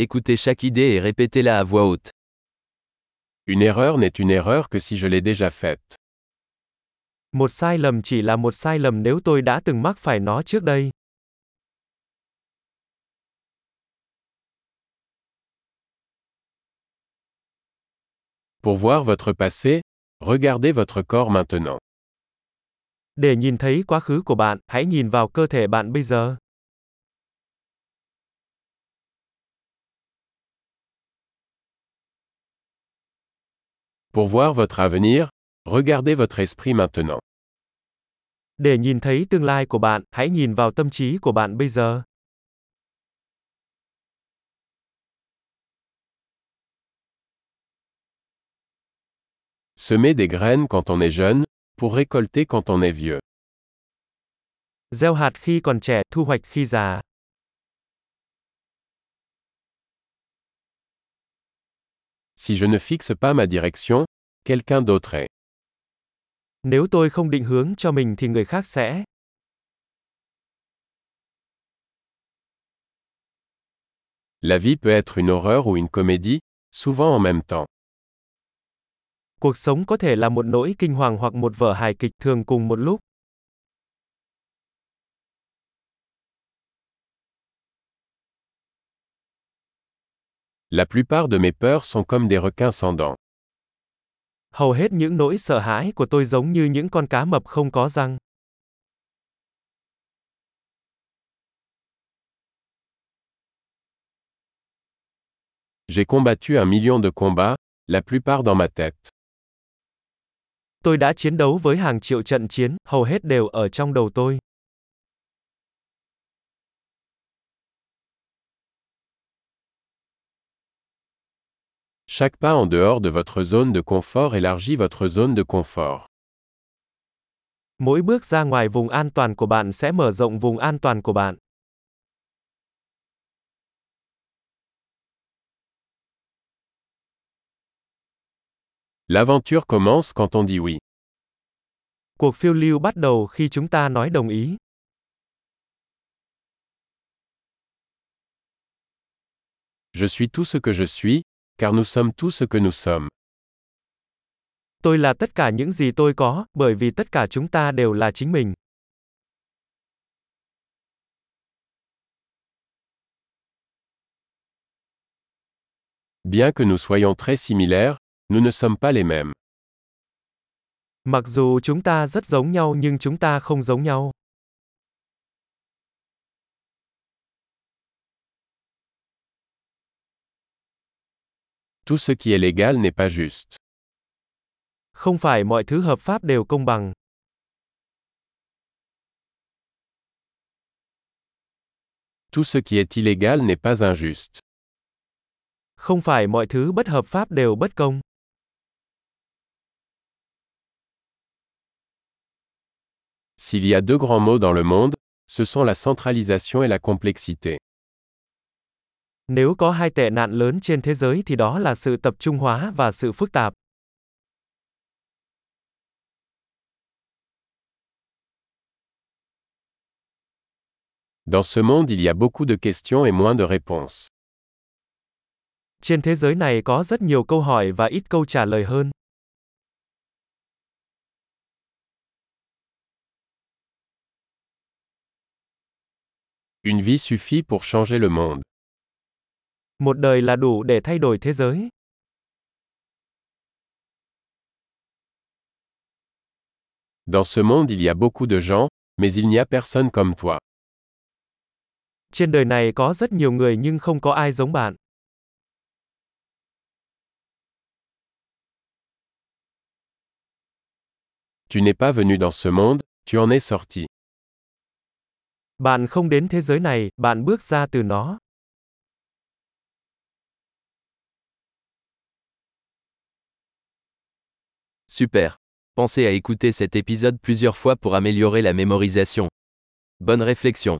Écoutez chaque idée et répétez-la à voix haute. Une erreur n'est une erreur que si je l'ai déjà faite. Một sai lầm chỉ là một sai lầm nếu tôi đã từng mắc phải nó trước đây. Pour voir votre passé, regardez votre corps maintenant. Để nhìn thấy quá khứ của bạn, hãy nhìn vào cơ thể bạn bây giờ. Pour voir votre avenir, regardez votre esprit maintenant. Để nhìn thấy tương lai của bạn, hãy nhìn vào tâm trí của bạn bây giờ. Semer des graines quand on est jeune, pour récolter quand on est vieux. Gieo hạt khi còn trẻ, thu hoạch khi già. Si je ne fixe pas ma direction, quelqu'un d'autre est. Nếu tôi không định hướng cho mình thì người khác sẽ. La vie peut être une horreur ou une comédie, souvent en même temps. Cuộc sống có thể là một nỗi kinh hoàng hoặc một vở hài kịch thường cùng một lúc. La plupart de mes peurs sont comme des requins sans dents. Hầu hết những nỗi sợ hãi của tôi giống như những con cá mập không có răng. J'ai combattu un million de combats, la plupart dans ma tête. Tôi đã chiến đấu với hàng triệu trận chiến, hầu hết đều ở trong đầu tôi. Chaque pas en dehors de votre zone de confort élargit votre zone de confort. Mỗi bước ra ngoài vùng an toàn của bạn sẽ mở rộng vùng an toàn của bạn. L'aventure commence quand on dit oui. Cuộc phiêu lưu bắt đầu khi chúng ta nói đồng ý. Je suis tout ce que je suis, car nous sommes tout ce que nous sommes. Tôi là tất cả những gì tôi có, bởi vì tất cả chúng ta đều là chính mình. Bien que nous soyons très similaires, nous ne sommes pas les mêmes. Mặc dù chúng ta rất giống nhau nhưng chúng ta không giống nhau. Tout ce qui est légal n'est pas juste. Không phải mọi thứ hợp pháp đều công bằng. Tout ce qui est illégal n'est pas injuste. Không phải mọi thứ bất hợp pháp đều bất công. S'il y a deux grands mots dans le monde, ce sont la centralisation et la complexité. Nếu có hai tệ nạn lớn trên thế giới thì đó là sự tập trung hóa và sự phức tạp. Dans ce monde il y a beaucoup de questions et moins de réponses. Trên thế giới này có rất nhiều câu hỏi và ít câu trả lời hơn. Une vie suffit pour changer le monde. Một đời là đủ để thay đổi thế giới. Dans ce monde il y a beaucoup de gens, mais il n'y a personne comme toi. Trên đời này có rất nhiều người nhưng không có ai giống bạn. Tu n'es pas venu dans ce monde, tu en es sorti. Bạn không đến thế giới này, bạn bước ra từ nó. Super. Pensez à écouter cet épisode plusieurs fois pour améliorer la mémorisation. Bonne réflexion.